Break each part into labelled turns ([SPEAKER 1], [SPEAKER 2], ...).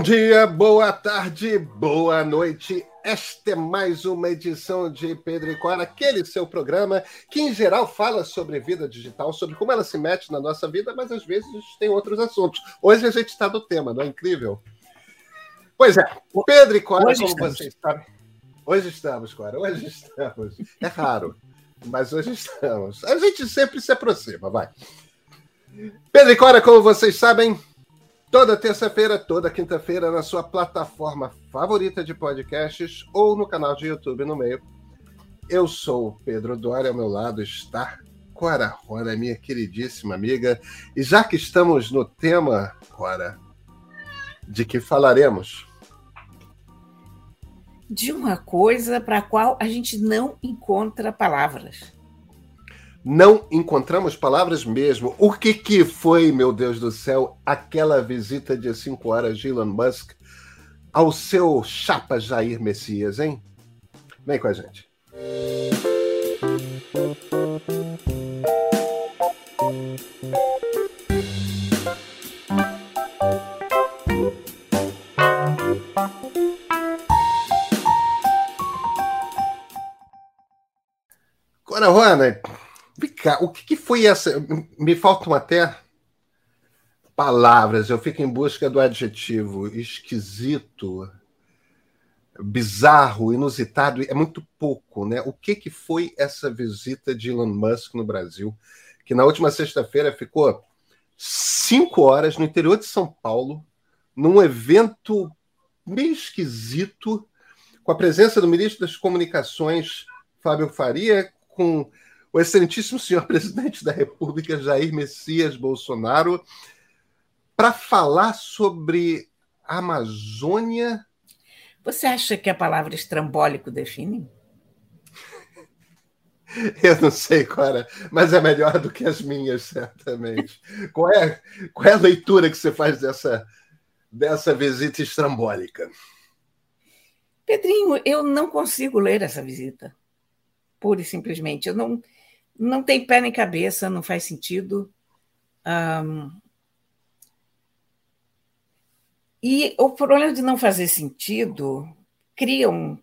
[SPEAKER 1] Bom dia, boa tarde, boa noite. Esta é mais uma edição de Pedro e Cora, aquele seu programa que, em geral, fala sobre vida digital, sobre como ela se mete na nossa vida, mas às vezes tem outros assuntos. Hoje a gente está no tema, não é incrível? Pois é, Pedro e Cora, hoje como estamos. vocês sabem. Hoje estamos, Cora, hoje estamos. É raro, mas hoje estamos. A gente sempre se aproxima, vai. Pedro e Cora, como vocês sabem, Toda terça-feira, toda quinta-feira, na sua plataforma favorita de podcasts ou no canal de YouTube no meio. Eu sou Pedro Doria, ao meu lado está Cora Rora, minha queridíssima amiga. E já que estamos no tema, Cora, de que falaremos?
[SPEAKER 2] De uma coisa para a qual a gente não encontra palavras
[SPEAKER 1] não encontramos palavras mesmo. O que, que foi, meu Deus do céu, aquela visita de cinco horas de Elon Musk ao seu chapa Jair Messias, hein? Vem com a gente. Cora O que, que foi essa? Me faltam até palavras, eu fico em busca do adjetivo esquisito, bizarro, inusitado, é muito pouco, né? O que, que foi essa visita de Elon Musk no Brasil, que na última sexta-feira ficou cinco horas no interior de São Paulo, num evento meio esquisito, com a presença do ministro das Comunicações, Fábio Faria, com o excelentíssimo senhor presidente da República, Jair Messias Bolsonaro, para falar sobre a Amazônia.
[SPEAKER 2] Você acha que a palavra estrambólico define?
[SPEAKER 1] Eu não sei, Cora, mas é melhor do que as minhas, certamente. qual, é, qual é a leitura que você faz dessa, dessa visita estrambólica?
[SPEAKER 2] Pedrinho, eu não consigo ler essa visita. Pura e simplesmente. Eu não, não tem pé nem cabeça, não faz sentido. Um, e o problema de não fazer sentido cria um,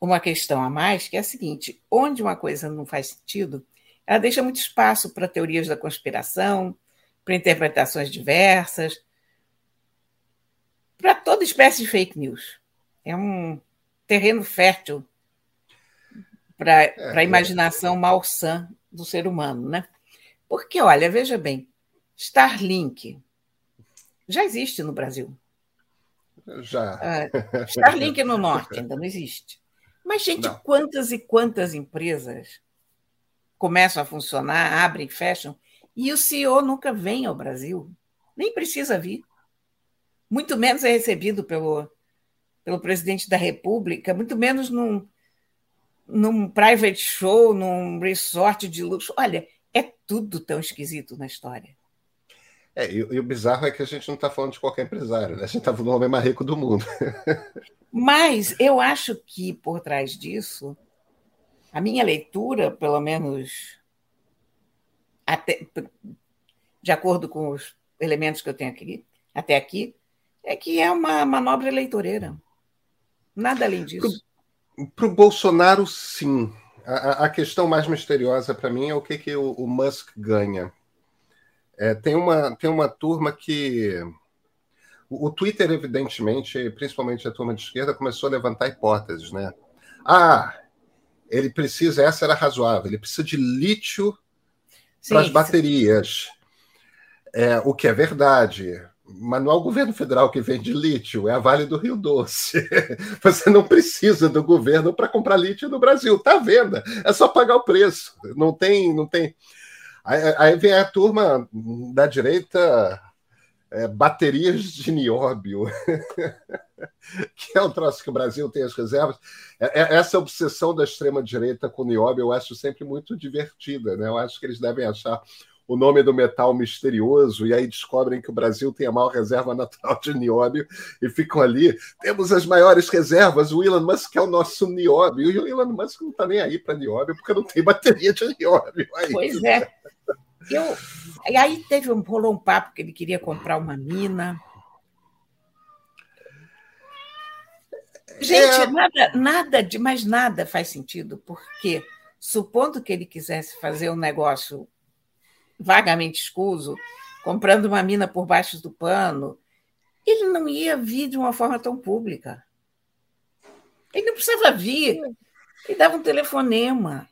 [SPEAKER 2] uma questão a mais, que é a seguinte: onde uma coisa não faz sentido, ela deixa muito espaço para teorias da conspiração, para interpretações diversas, para toda espécie de fake news. É um terreno fértil para é, a é. imaginação é. malsã do ser humano, né? Porque, olha, veja bem, Starlink já existe no Brasil.
[SPEAKER 1] Já.
[SPEAKER 2] Uh, Starlink no norte ainda não existe. Mas, gente, não. quantas e quantas empresas começam a funcionar, abrem, fecham, e o CEO nunca vem ao Brasil, nem precisa vir. Muito menos é recebido pelo, pelo presidente da República, muito menos num, num private show, num resort de luxo. Olha, é tudo tão esquisito na história.
[SPEAKER 1] É, e, e o bizarro é que a gente não está falando de qualquer empresário, né? A gente está falando do homem mais rico do mundo.
[SPEAKER 2] Mas eu acho que por trás disso, a minha leitura, pelo menos até, de acordo com os elementos que eu tenho aqui, até aqui, é que é uma manobra eleitoreira. Nada além disso.
[SPEAKER 1] Para o Bolsonaro, sim. A, a, questão mais misteriosa para mim é o que, que o, o Musk ganha. É, tem, uma, tem uma turma que. O, o, Twitter, evidentemente, principalmente a turma de esquerda, começou a levantar hipóteses, né? Ah, ele precisa, essa era razoável, ele precisa de lítio para as baterias. É, o que é verdade mas não é o governo federal que vende lítio, é a Vale do Rio Doce. Você não precisa do governo para comprar lítio no Brasil, está à venda, é só pagar o preço. Não tem, não tem. Aí, vem a turma da direita, é, baterias de nióbio, que é um troço que o Brasil tem as reservas. É, é, essa obsessão da extrema direita com nióbio eu acho sempre muito divertida, né? Eu acho que eles devem achar o nome do metal misterioso, e aí descobrem que o Brasil tem a maior reserva natural de nióbio e ficam ali. Temos as maiores reservas, o Elon Musk é o nosso nióbio, e o Elon Musk não está nem aí para nióbio, porque não tem bateria de nióbio.
[SPEAKER 2] Aí. Pois é. Eu, e aí teve um, rolou um papo que ele queria comprar uma mina. Gente, é... nada, nada de mais nada faz sentido, porque supondo que ele quisesse fazer um negócio vagamente escuso, comprando uma mina por baixo do pano, ele não ia vir de uma forma tão pública. Ele não precisava vir. Ele dava um telefonema,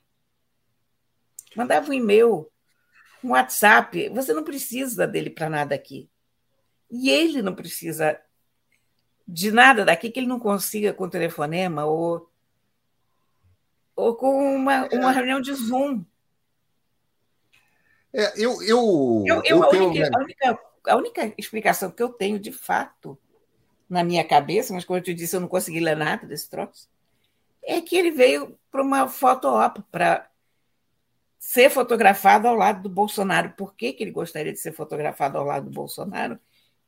[SPEAKER 2] mandava um e-mail, um WhatsApp. Você não precisa dele para nada aqui. E ele não precisa de nada daqui que ele não consiga com telefonema ou, ou com uma, uma reunião de Zoom.
[SPEAKER 1] É, eu, eu,
[SPEAKER 2] eu, eu, a, única, a, única, a única explicação que eu tenho de fato na minha cabeça, mas como eu te disse, eu não consegui ler nada desse troço, é que ele veio para uma foto-op, para ser fotografado ao lado do Bolsonaro. Por que, que ele gostaria de ser fotografado ao lado do Bolsonaro?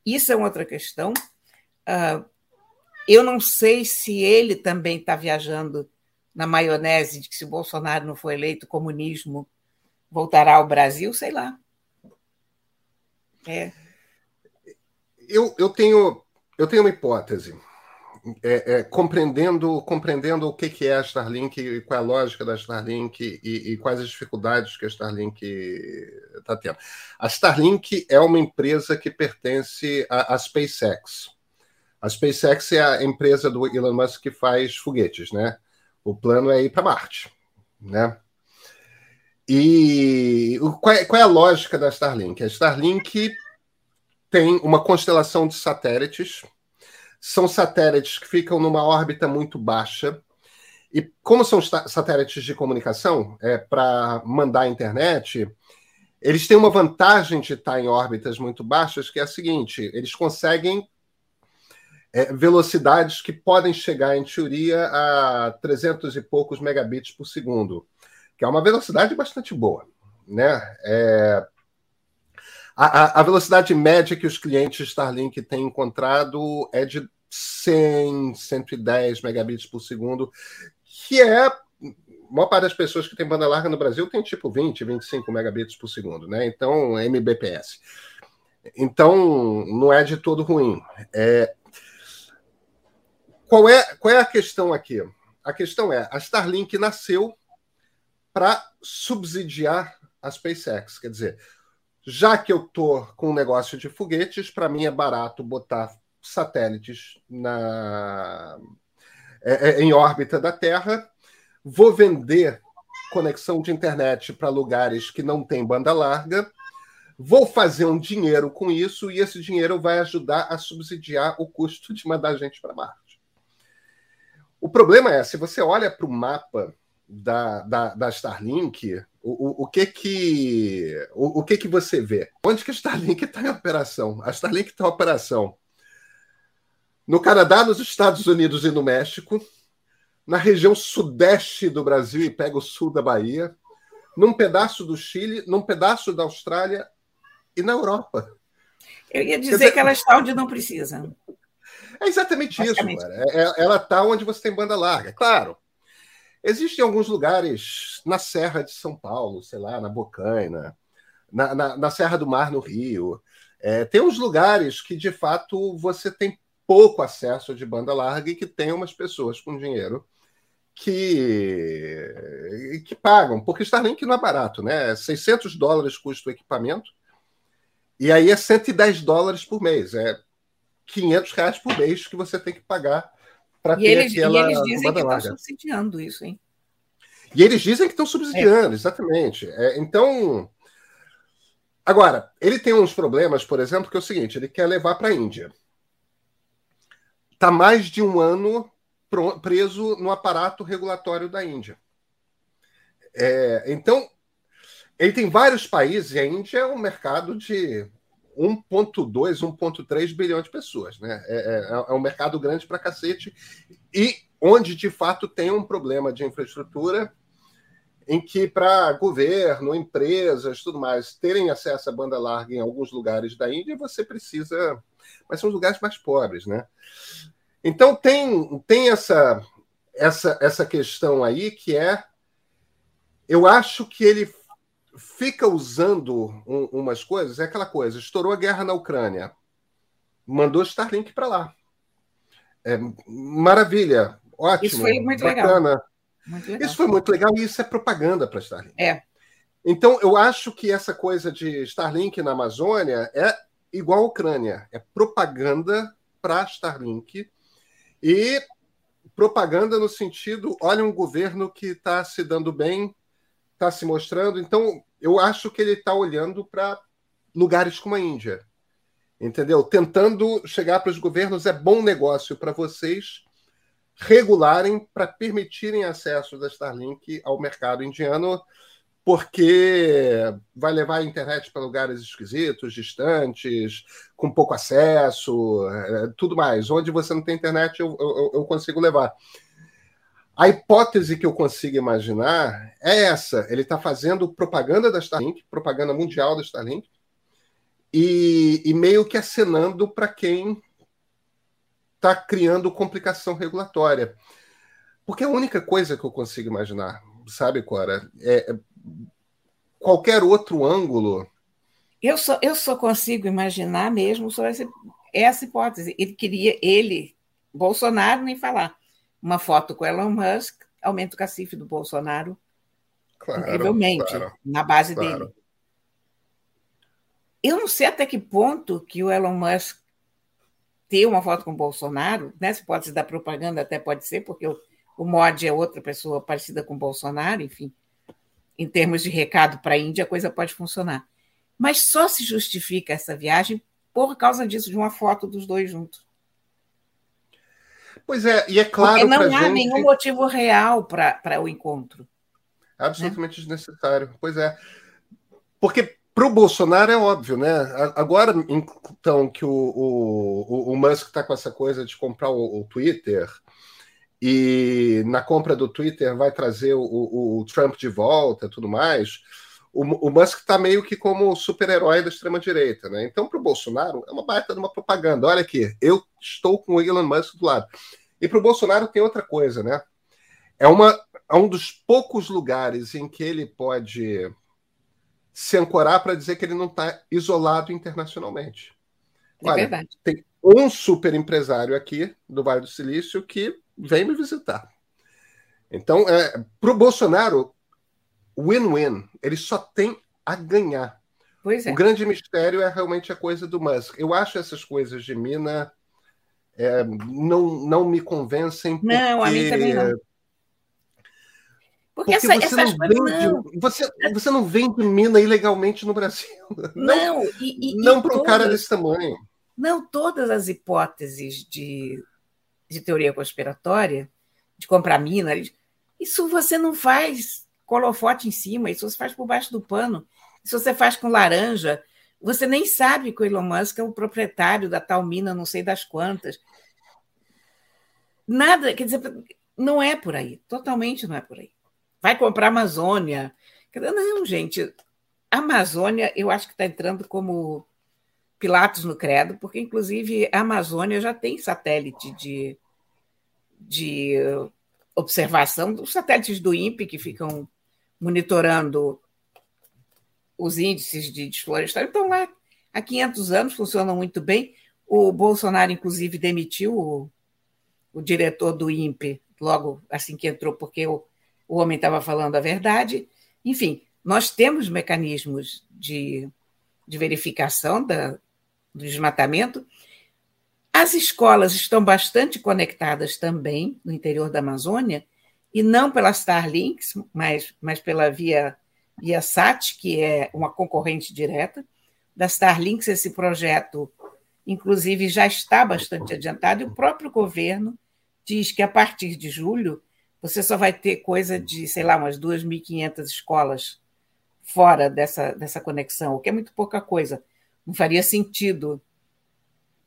[SPEAKER 2] Isso é outra questão. Uh, eu não sei se ele também está viajando na maionese de que se o Bolsonaro não for eleito, o comunismo voltará ao Brasil, sei lá.
[SPEAKER 1] É. Eu, eu, tenho, eu tenho uma hipótese. É, é, compreendendo, compreendendo o que, que é a Starlink e qual é a lógica da Starlink e, e quais as dificuldades que a Starlink está tendo. A Starlink é uma empresa que pertence à, SpaceX. A SpaceX é a empresa do Elon Musk que faz foguetes, né? O plano é ir para Marte, né? E qual é, qual é a lógica da Starlink? A Starlink tem uma constelação de satélites, são satélites que ficam numa órbita muito baixa. E como são satélites de comunicação, é, para mandar a internet, eles têm uma vantagem de estar em órbitas muito baixas, que é a seguinte: eles conseguem é, velocidades que podem chegar, em teoria, a 300 e poucos megabits por segundo que é uma velocidade bastante boa. Né? É, a, a, velocidade média que os clientes Starlink têm encontrado é de 100, 110 megabits por segundo, que é. A maior parte das pessoas que tem banda larga no Brasil tem tipo 20, 25 megabits por segundo, né? Então, MBPS. Então, não é de todo ruim. É... Qual, é, qual é a questão aqui? A questão é: a Starlink nasceu para subsidiar a SpaceX. Quer dizer, já que eu estou com um negócio de foguetes, para mim é barato botar satélites na, é, é, em órbita da Terra, vou vender conexão de internet para lugares que não têm banda larga, vou fazer um dinheiro com isso e esse dinheiro vai ajudar a subsidiar o custo de mandar gente para Marte. O problema é, se você olha para o mapa da, da, da Starlink, o, o, o, que que o, o, que que você vê? Onde que a Starlink está em operação? A Starlink está em operação no Canadá, nos Estados Unidos e no México, na região sudeste do Brasil e pega o sul da Bahia, num pedaço do Chile, num pedaço da Austrália e na Europa.
[SPEAKER 2] Eu ia dizer, que ela está onde não precisa.
[SPEAKER 1] É exatamente isso, cara. É, é, ela está onde você tem banda larga. Claro, Existem alguns lugares na Serra de São Paulo, sei lá, na Bocaina, na, na, na Serra do Mar, no Rio. É, tem uns lugares que, de fato, você tem pouco acesso de banda larga e que tem umas pessoas com dinheiro que, que pagam, porque Starlink não é barato, né? 600 dólares custa o equipamento e aí é 110 dólares por mês, é 500 reais por mês que você tem que pagar para ter
[SPEAKER 2] eles, aquela e eles dizem que estão subsidiando isso, hein?
[SPEAKER 1] E eles dizem que estão subsidiando, é. exatamente. É, então, agora, ele tem uns problemas, por exemplo, que é o seguinte: ele quer levar para a Índia. Está mais de um ano preso no aparato regulatório da Índia. É, então, ele tem vários países, e a Índia é um mercado de 1,2, 1,3 bilhão de pessoas. Né? É, é, é um mercado grande para cacete e onde de fato tem um problema de infraestrutura em que para governo, empresas, tudo mais, terem acesso à banda larga em alguns lugares da Índia, você precisa. Mas são os lugares mais pobres, né? Então tem, tem essa, essa, essa questão aí que é. Eu acho que ele fica usando um, umas coisas, é aquela coisa, estourou a guerra na Ucrânia, mandou Starlink para lá. é, maravilha, ótimo, isso foi muito bacana. Legal. Muito legal. Isso foi muito legal e isso é propaganda para Starlink.
[SPEAKER 2] É.
[SPEAKER 1] Então, eu acho que essa coisa de Starlink na Amazônia é igual a Ucrânia, é propaganda para Starlink e propaganda no sentido, olha um governo que está se dando bem, está se mostrando. Então, eu acho que ele está olhando para lugares como a Índia, entendeu? Tentando chegar para os governos é bom negócio para vocês regularem para permitirem acesso da Starlink ao mercado indiano, porque vai levar a internet para lugares esquisitos, distantes, com pouco acesso, é, tudo mais. Onde você não tem internet, eu, eu, eu consigo levar. A hipótese que eu consigo imaginar é essa: ele está fazendo propaganda da Starlink, propaganda mundial da Starlink, e, e meio que acenando para quem está criando complicação regulatória. Porque a única coisa que eu consigo imaginar, sabe, Cora, é, é qualquer outro ângulo.
[SPEAKER 2] Eu só, eu só consigo imaginar mesmo só essa, essa hipótese. Ele queria, ele, Bolsonaro, nem falar. Uma foto com Elon Musk aumenta o cacife do Bolsonaro claro, incrivelmente, claro, na base claro. dele. Eu não sei até que ponto que o Elon Musk ter uma foto com o Bolsonaro, né? Se pode ser da propaganda, até pode ser, porque o, o Mod é outra pessoa parecida com o Bolsonaro, enfim. Em termos de recado para a Índia, a coisa pode funcionar. Mas só se justifica essa viagem por causa disso, de uma foto dos dois juntos.
[SPEAKER 1] Pois é, e é claro.
[SPEAKER 2] Porque não há gente... nenhum motivo real para o encontro.
[SPEAKER 1] Absolutamente né? desnecessário. Pois é. Porque para o Bolsonaro é óbvio, né? Agora, então, que o, o, o Musk está com essa coisa de comprar o, o, Twitter e na compra do Twitter vai trazer o, o Trump de volta tudo mais, o, o Musk está meio que como super-herói da extrema-direita, né? Então, para o Bolsonaro, é uma baita de uma propaganda. Olha aqui, eu estou com o Elon Musk do lado. E para o Bolsonaro tem outra coisa, né? É, uma, é um dos poucos lugares em que ele pode se ancorar para dizer que ele não está isolado internacionalmente.
[SPEAKER 2] É Olha, verdade.
[SPEAKER 1] Tem um super empresário aqui do Vale do Silício que vem me visitar. Então, é, para o Bolsonaro, win-win. Ele só tem a ganhar.
[SPEAKER 2] É.
[SPEAKER 1] O grande mistério é realmente a coisa do Musk. Eu acho essas coisas de mina é, não, não me convencem.
[SPEAKER 2] Não, a mim também não.
[SPEAKER 1] Porque, Porque essa, você, não vende, não. Você, você não vende mina ilegalmente no Brasil.
[SPEAKER 2] Não,
[SPEAKER 1] não, e, e, não para um cara desse tamanho.
[SPEAKER 2] Não, todas as hipóteses de, de teoria conspiratória, de comprar mina, isso você não faz colofote em cima, isso você faz por baixo do pano. Isso você faz com laranja. Você nem sabe que o Elon Musk é o proprietário da tal mina, não sei das quantas. Nada, quer dizer, não é por aí, totalmente não é por aí vai comprar a Amazônia. Não, gente, a Amazônia eu acho que está entrando como Pilatos no credo, porque inclusive a Amazônia já tem satélite de, de observação, os satélites do INPE que ficam monitorando os índices de desflorestamento estão lá há 500 anos, funcionam muito bem. O Bolsonaro, inclusive, demitiu o, o diretor do INPE logo assim que entrou, porque o, o homem estava falando a verdade. Enfim, nós temos mecanismos de, de verificação da, do desmatamento. As escolas estão bastante conectadas também no interior da Amazônia, e não pela Starlinks, mas, mas pela via, via SAT, que é uma concorrente direta. Da Starlinks, esse projeto, inclusive, já está bastante adiantado, e o próprio governo diz que a partir de julho você só vai ter coisa de, sei lá, umas 2.500 escolas fora dessa, dessa conexão, o que é muito pouca coisa. Não faria sentido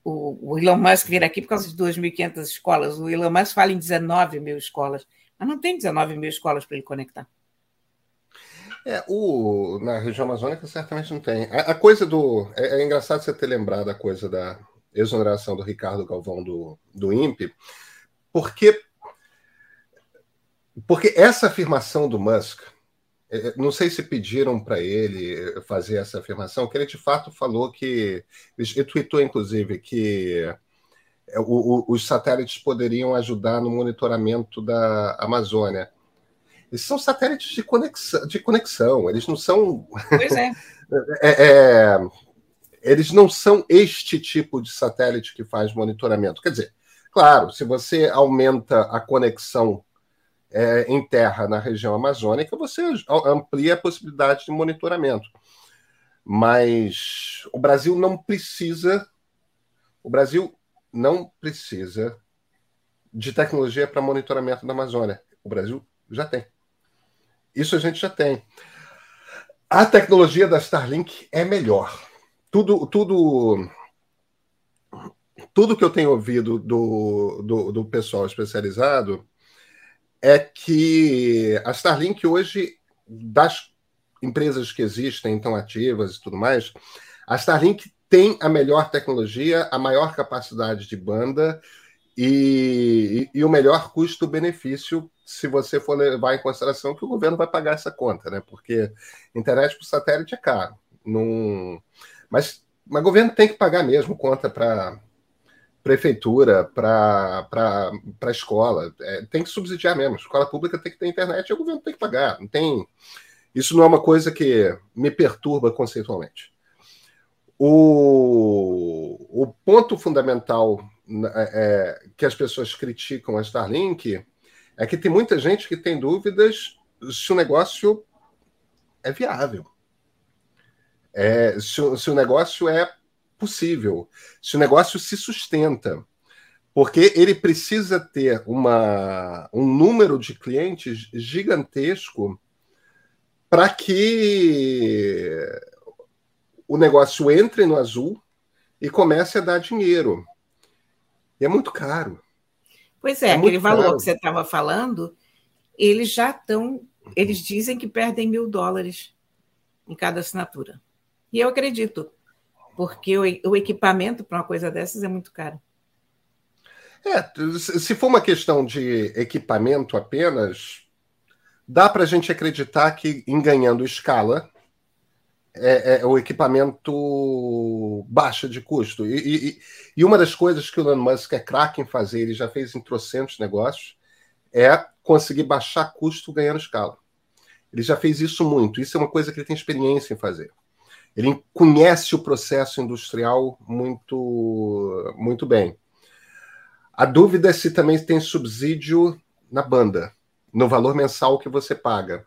[SPEAKER 2] o, o Elon Musk vir aqui por causa de 2.500 escolas. O Elon Musk fala em 19 mil escolas, mas não tem 19 mil escolas para ele conectar.
[SPEAKER 1] É, o, na região amazônica certamente não tem. A, a coisa do. É, é, engraçado você ter lembrado a coisa da exoneração do Ricardo Galvão do, do INPE, porque porque essa afirmação do Musk, é, é, não sei se pediram para ele fazer essa afirmação, que ele de fato falou que. Ele tweetou, inclusive, que é, o, o, os satélites poderiam ajudar no monitoramento da Amazônia. Eles são satélites de conexão, de conexão. eles não são.
[SPEAKER 2] Pois é.
[SPEAKER 1] é, é eles não são este tipo de satélite que faz monitoramento. Quer dizer, claro, se você aumenta a conexão é, em terra na região amazônica, você amplia a possibilidade de monitoramento. Mas o Brasil não precisa, o Brasil não precisa de tecnologia para monitoramento da Amazônia. O Brasil já tem. Isso a gente já tem. A tecnologia da Starlink é melhor. Tudo, tudo, tudo que eu tenho ouvido do, do, do pessoal especializado é que a Starlink hoje, das empresas que existem, estão ativas e tudo mais, a Starlink tem a melhor tecnologia, a maior capacidade de banda e, e, o melhor custo-benefício se você for levar em consideração que o governo vai pagar essa conta, né? Porque internet por satélite é caro. Num... Mas, mas o governo tem que pagar mesmo conta para prefeitura, para escola. É, tem que subsidiar mesmo. A escola pública tem que ter internet e o governo tem que pagar. Não tem... Isso não é uma coisa que me perturba conceitualmente. O, o ponto fundamental é, é, que as pessoas criticam a Starlink é que tem muita gente que tem dúvidas se o negócio é viável. É, se, se o negócio é possível, se o negócio se sustenta, porque ele precisa ter uma, um número de clientes gigantesco para que o negócio entre no azul e comece a dar dinheiro. E é muito caro.
[SPEAKER 2] Pois é, é aquele valor caro. que você estava falando, eles já estão. Eles dizem que perdem mil dólares em cada assinatura. E eu acredito, porque o, o equipamento para uma coisa dessas é muito caro.
[SPEAKER 1] É, se for uma questão de equipamento apenas, dá para a gente acreditar que em ganhando escala, é, é, o equipamento baixa de custo. E, e, e, uma das coisas que o Elon Musk é craque em fazer, ele já fez em trocentos negócios, é conseguir baixar custo ganhando escala. Ele já fez isso muito. Isso é uma coisa que ele tem experiência em fazer. Ele conhece o processo industrial muito, muito bem. A dúvida é se também tem subsídio na banda, no valor mensal que você paga.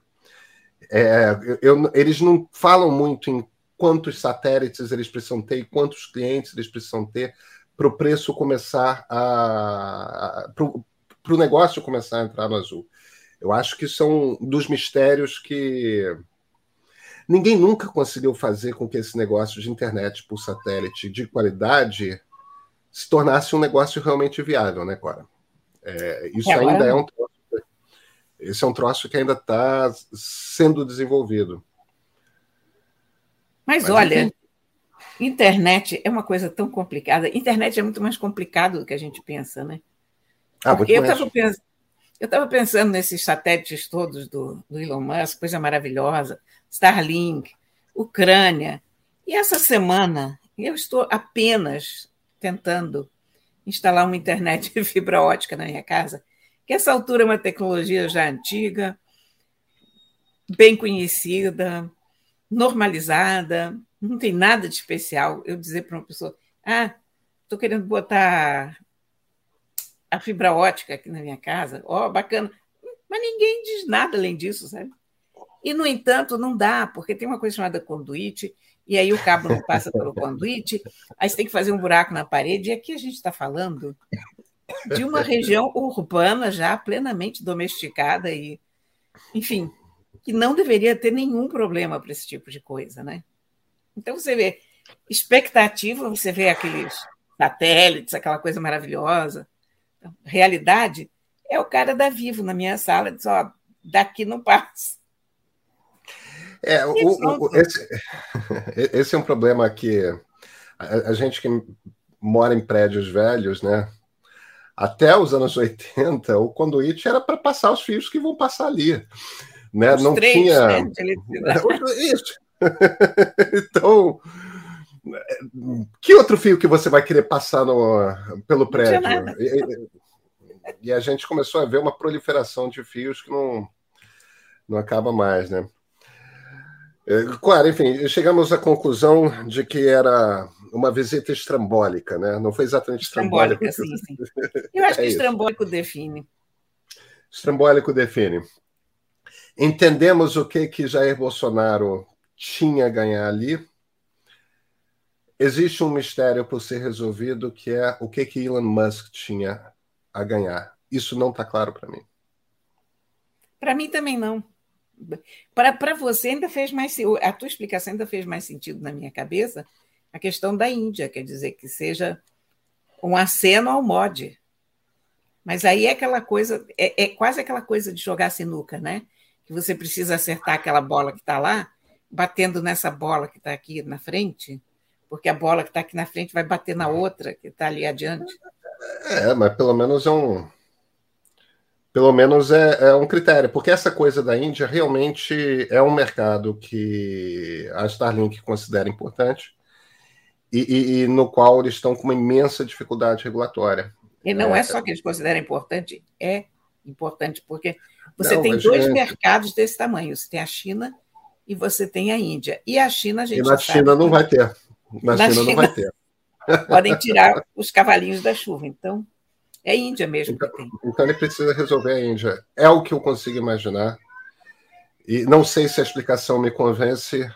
[SPEAKER 1] É, eu, eles não falam muito em quantos satélites eles precisam ter e quantos clientes eles precisam ter para o preço começar a. para o negócio começar a entrar no azul. Eu acho que são dos mistérios que ninguém nunca conseguiu fazer com que esse negócio de internet por satélite de qualidade se tornasse um negócio realmente viável, né, Cora? É, isso é, ainda é um esse é um troço que ainda está sendo desenvolvido.
[SPEAKER 2] Mas, Mas olha, enfim. internet é uma coisa tão complicada. Internet é muito mais complicado do que a gente pensa, né? Ah, Porque eu estava pensando. Nesses satélites todos do, do, Elon Musk, coisa maravilhosa, Starlink, Ucrânia. E essa semana eu estou apenas tentando instalar uma internet de fibra ótica na minha casa que essa altura é uma tecnologia já antiga, bem conhecida, normalizada, não tem nada de especial. Eu dizer para uma pessoa: ah, estou querendo botar a fibra ótica aqui na minha casa, ó, oh, bacana. Mas ninguém diz nada além disso, sabe? E, no entanto, não dá, porque tem uma coisa chamada conduíte, e aí o cabo não passa pelo conduíte, aí você tem que fazer um buraco na parede, e aqui a gente está falando de uma região urbana já plenamente domesticada e, enfim, que não deveria ter nenhum problema para esse tipo de coisa, né? Então você vê expectativa, você vê aqueles satélites, aquela coisa maravilhosa. Então, realidade é o cara da Vivo na minha sala, diz, ó, daqui não passa.
[SPEAKER 1] É, o, o, esse, esse, é um problema que a, a gente que mora em prédios velhos, né? Até os anos 80, o conduíte era para passar os fios que vão passar ali. Né?
[SPEAKER 2] Os Não três, tinha. Né?
[SPEAKER 1] Isso. então, Que outro fio que você vai querer passar no, pelo prédio? E, e, a gente começou a ver uma proliferação de fios que não, não acaba mais, né? É, claro, enfim, chegamos à conclusão de que era uma visita estrambólica, né? Não foi exatamente estrambólica.
[SPEAKER 2] Sim, sim. Eu acho é que estrambólico define.
[SPEAKER 1] Estrambólico define. Entendemos o que que Jair Bolsonaro tinha a ganhar ali. Existe um mistério por ser resolvido que é o que que Elon Musk tinha a ganhar. Isso não está claro para mim.
[SPEAKER 2] Para mim também não. Para você ainda fez mais a tua explicação ainda fez mais sentido na minha cabeça a questão da Índia, quer dizer que seja um aceno ao mod. Mas aí é aquela coisa, é, é quase aquela coisa de jogar sinuca, né? Que você precisa acertar aquela bola que está lá, batendo nessa bola que está aqui na frente, porque a bola que está aqui na frente vai bater na outra que está ali adiante.
[SPEAKER 1] É, mas pelo menos é um, pelo menos é, é, um critério, porque essa coisa da Índia realmente é um mercado que a Starlink considera importante e, e, no qual eles estão com uma imensa dificuldade regulatória.
[SPEAKER 2] E não é, é só que eles consideram importante, é importante, porque você não, tem dois gente... mercados desse tamanho: você tem a China e você tem a Índia. E a China, a gente. E
[SPEAKER 1] na China não vai ter. Na, na China, China não vai ter.
[SPEAKER 2] Podem tirar os cavalinhos da chuva. Então, é Índia mesmo
[SPEAKER 1] então,
[SPEAKER 2] que tem.
[SPEAKER 1] Então ele precisa resolver a Índia. É o que eu consigo imaginar. E não sei se a explicação me convence,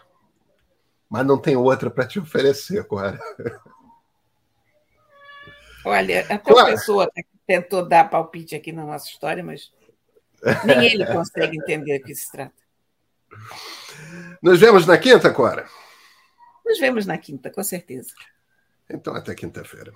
[SPEAKER 1] mas não tem outra para te oferecer, Cora.
[SPEAKER 2] Olha, até uma pessoa tá tentou dar palpite aqui na nossa história, mas nem ele consegue entender o que se trata.
[SPEAKER 1] Nos vemos na quinta, Cora?
[SPEAKER 2] Nos vemos na quinta, com certeza.
[SPEAKER 1] Então, até quinta-feira.